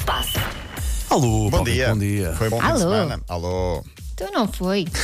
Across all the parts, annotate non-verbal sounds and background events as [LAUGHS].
se passa? Alô, Bom Paulo, dia. Bom dia. Foi bom fim Alô. de semana. Alô. Então não foi. [LAUGHS]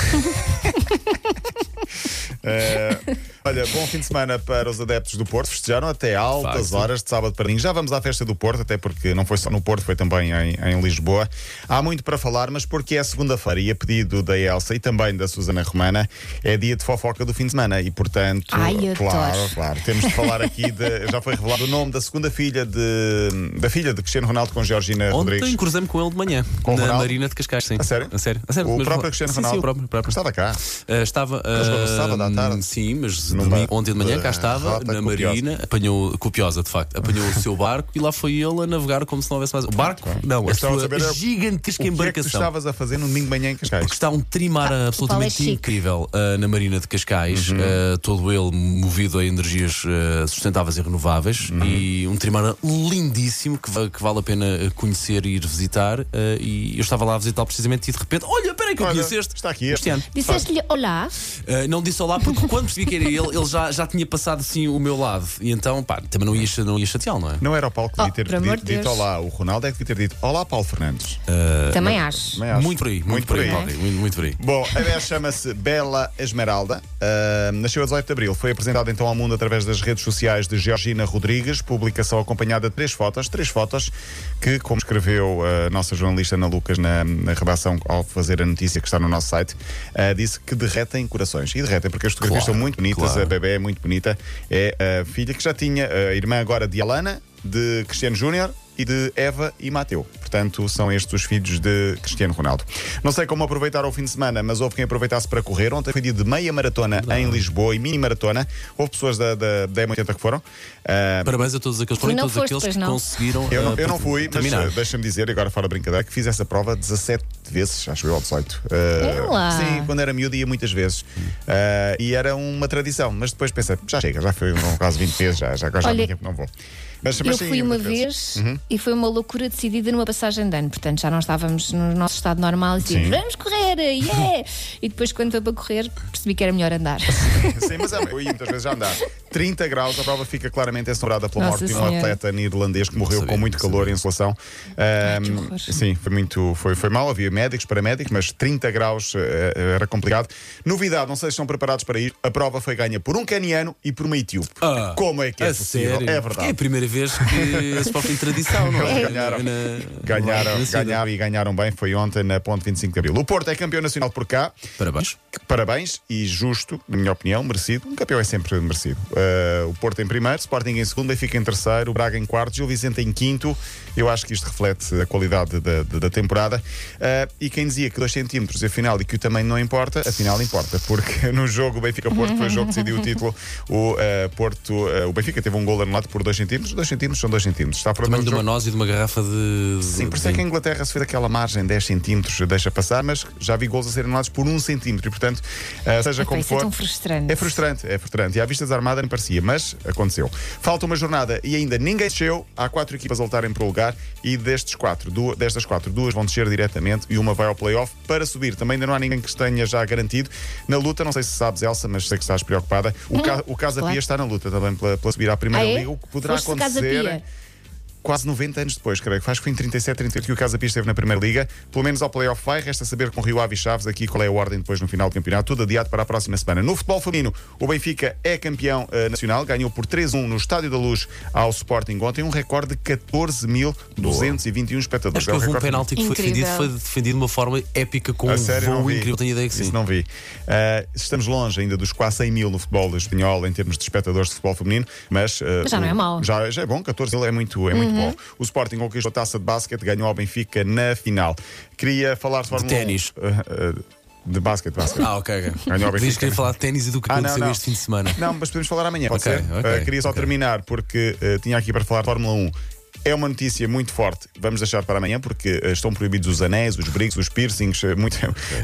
Eh, [LAUGHS] olha, bom fim de semana para os adeptos do Porto. Festejaram até altas Facto. horas de sábado para domingo. Já vamos à festa do Porto, até porque não foi só no Porto, foi também em, em Lisboa. Há muito para falar, mas porque é segunda-feira e a pedido da Elsa e também da Susana Romana, é dia de fofoca do fim de semana e, portanto, Ai, claro, claro, temos de falar aqui de. [LAUGHS] Já foi revelado o nome da segunda filha de. da filha de Cristiano Ronaldo com Georgina Ontem Rodrigues. cruzei-me com ele de manhã, Com na Ronaldo? Marina de Cascais, sim. A sério? A sério. A sério. O Mas- próprio Cristiano sim, Ronaldo. Sim, o próprio. próprio. Estava cá. Ah, estava. ah, sábado à tarde. Sim, mas ontem de manhã cá estava, na copiosa. Marina, apanhou, copiosa de facto, apanhou o seu [LAUGHS] barco e lá foi ele a navegar como se não houvesse mais. O barco? Não, a sua saber é- gigantesca O que é que tu embarcação. estavas a fazer no domingo de manhã em Cascais? Porque está um trimar é absolutamente chique. incrível ah, na Marina de Cascais, Uhum. ah, todo ele movido a energias ah, sustentáveis e renováveis, Uhum. e um trimar lindíssimo que, que vale a pena conhecer e ir visitar. ah, e eu estava lá a visitar precisamente e de repente, olha, peraí que eu Olha, conheço este. está aqui este ano. Disseste-lhe olá. Ah, não disse olá porque quando percebi que era ele, ele já, já tinha passado assim o meu lado. E então, pá, também não ia, não ia chateá-lo, não é? Não era o Paulo que devia Oh, ter por amor dito, de dito Deus. olá. O Ronaldo é que devia ter dito olá, Paulo Fernandes. Também acho. Também acho. Muito por aí, muito, por aí, Paulo, muito, muito por aí. Bom, a bebé chama-se Bela Esmeralda. Ah, nasceu a 18 de abril. Foi apresentada então ao mundo através das redes sociais de Georgina Rodrigues. Publicação acompanhada de três fotos. Três fotos que, como escreveu a nossa jornalista Ana Lucas na, na redação ao fazer a notícia que está no nosso site, ah, disse que derretem corações. E derretem porque as fotografias Claro, são muito bonitas. claro. A bebé é muito bonita. É a filha que já tinha a irmã agora de Alana, de Cristiano Júnior e de Eva e Mateu. Portanto, são estes os filhos de Cristiano Ronaldo. Não sei como aproveitar o fim de semana, mas houve quem aproveitasse para correr. Ontem foi dia de meia maratona em Lisboa e mini maratona. Houve pessoas da, da, da M80 que foram. Ah, Parabéns a todos aqueles, não todos foste, aqueles que não? conseguiram. eu não, ah, eu não fui, mas terminar. ah, deixa-me dizer, agora fora brincadeira, que fiz essa prova 17 vezes, acho eu, ou 18. Ah, Ela. sim, quando era miúdo ia muitas vezes. Ah, e era uma tradição, mas depois pensei, já chega, já foi quase 20 vezes, já, já, já Olha, não vou. Mas, mas Eu sim, fui uma muitas vezes. E foi uma loucura decidida numa passagem de ano. Portanto, já não estávamos no nosso estado normal e Sim. dizíamos, vamos correr, yeah! [LAUGHS] e depois, quando foi para correr, percebi que era melhor andar. [LAUGHS] Sim, mas é, eu ia muitas vezes já andar. 30 graus, a prova fica claramente ensourada pela Nossa morte de um Senhora. atleta neerlandês que morreu Sabia, com muito calor e insolação. horror. sim, foi muito foi, foi mal. Havia médicos, paramédicos, mas 30 graus eh, era complicado. Novidade, não sei se estão preparados para ir. A prova foi ganha por um caniano e por uma etíope. Ah, Como é que é possível? sério? É É a verdade. primeira vez que se fala em tradição, não é? Ganharam. Ganharam, cidade. ganharam e ganharam bem. Foi ontem na Ponte 25 de Abril. O Porto é campeão nacional por cá. Parabéns. Parabéns e justo, na minha opinião, merecido. Um campeão é sempre merecido. Uh, o Porto em primeiro, Sporting em segundo, Benfica em terceiro, o Braga em quarto, Gil Vicente em quinto. Eu acho que isto reflete a qualidade da, da- da temporada. Uh, e quem dizia que 2 centímetros é final e que o tamanho não importa, afinal importa, porque [LAUGHS] no jogo Benfica-Porto foi o jogo que decidiu o título. O uh, Porto, o Benfica teve um gol anulado por 2 centímetros. 2 centímetros são 2 centímetros. Está a Tamanho de uma noz e de uma garrafa de. Sim, por isso é que a Inglaterra se fez aquela margem 10 centímetros, deixa passar, mas já vi gols a serem anulados por 1 centímetro e, portanto, uh, seja Epá, como é for. tão frustrante. É frustrante, é frustrante. E à vista desarmada nem parecia, mas aconteceu. Falta uma jornada e ainda ninguém desceu. Há quatro equipas a lutarem para o lugar e destes quatro, du- destas quatro, duas vão descer diretamente e uma vai ao playoff para subir. Também ainda não há ninguém que tenha já garantido. Na luta, não sei se sabes, Elsa, mas sei que estás preocupada. O, ca o Casa claro. Pia está na luta também pela, pela subir à primeira Ah, é? liga, o que poderá Foste acontecer. Quase 90 anos depois, creio que faz que foi em 37, 38 que o Casa Pia esteve na Primeira Liga. Pelo menos ao playoff vai. Resta saber com Rio Ave e Chaves aqui qual é a ordem depois no final do campeonato. Tudo adiado para a próxima semana. No futebol feminino, o Benfica é campeão eh, nacional. Ganhou por 3-1 no Estádio da Luz ao Sporting ontem. Um recorde de 14.221 espectadores. Acho que É houve um penalti que foi Incrível. defendido, foi defendido de uma forma épica com A um sério, voo incrível. Tenho ideia que Isso sim. não vi. Uh, estamos longe ainda dos quase 100 mil no futebol espanhol em termos de espectadores de futebol feminino, mas, uh, Mas já não é mau. Já, já é bom, 14 mil é muito, é muito bom. O Sporting conquistou a taça de basquete, ganhou ao Benfica na final. Queria falar de Fórmula 1. ténis. Uh, uh, de basquete, basquete. Ah, ok, ok. Ganhou o Diz Benfica. que falar de ténis e do que Ah, não, aconteceu não. este fim de semana. Não, mas podemos falar amanhã, pode Ok, ser? ok, Uh, queria só terminar porque uh, tinha aqui para falar de Fórmula 1. É uma notícia muito forte, vamos deixar para amanhã, porque uh, estão proibidos os anéis, os brincos, os piercings, muito,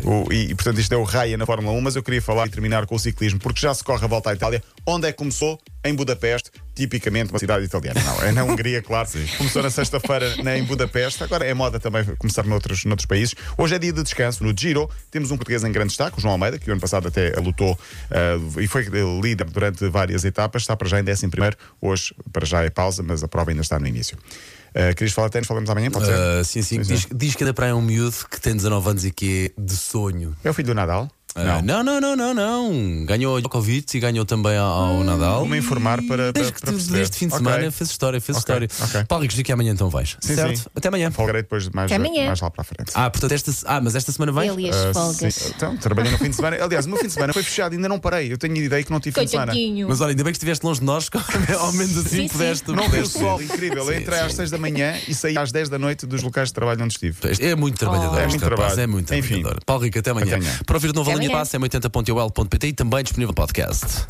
o- e, e, portanto isto é o raia na Fórmula 1. Mas eu queria falar e terminar com o ciclismo, porque já se corre a volta à Itália. Onde é que começou? Em Budapeste. Tipicamente uma cidade italiana. Não, é na Hungria, claro. Começou na sexta-feira em Budapeste. Agora é moda também começar noutros, noutros países. Hoje é dia de descanso. No Giro temos um português em grande destaque, o João Almeida, que o ano passado até lutou ah, e foi líder durante várias etapas. Está para já em 11 primeiro. Hoje, para já é pausa, mas a prova ainda está no início. Uh, querias falar até, falamos amanhã, pode ser? Ah, sim, sim. Sim, Diz, diz que da praia é um miúdo que tem 19 anos e que é de sonho. É o filho do Nadal? Ah, não, não, não, não, não. Ganhou o Djokovic e ganhou também ao, ao Nadal. Vou-me informar para, para, Desde que para tu perceber. este fim de semana fez história, fez Ok, história. ok. Paulo Ricos, diz que amanhã então vais. Sim, certo? sim. Até amanhã. Folgarei depois mais, Até amanhã. mais lá para a frente. Ah, portanto, esta, ah, mas esta semana vais? Ele e as Ah, folgas. sim. Então, trabalhei no fim de semana. Aliás, o meu fim de semana foi fechado, ainda não parei. Eu tenho ideia que não tive fim de semana. Mas olha, ainda bem que estiveste longe de nós, [LAUGHS] ao menos assim Sim, sim. pudeste. Não vi o pudeste sol, incrível. Eu Sim, entrei sim. às 6 da manhã e saí às 10 da noite dos locais de trabalho onde estive. É muito trabalhador, Oh. É muito trabalho. é muito trabalhador. Paulo Rico, até amanhã. Até amanhã. Para ouvir de novo amanhã. passe é 80.ol.pt e também disponível podcast.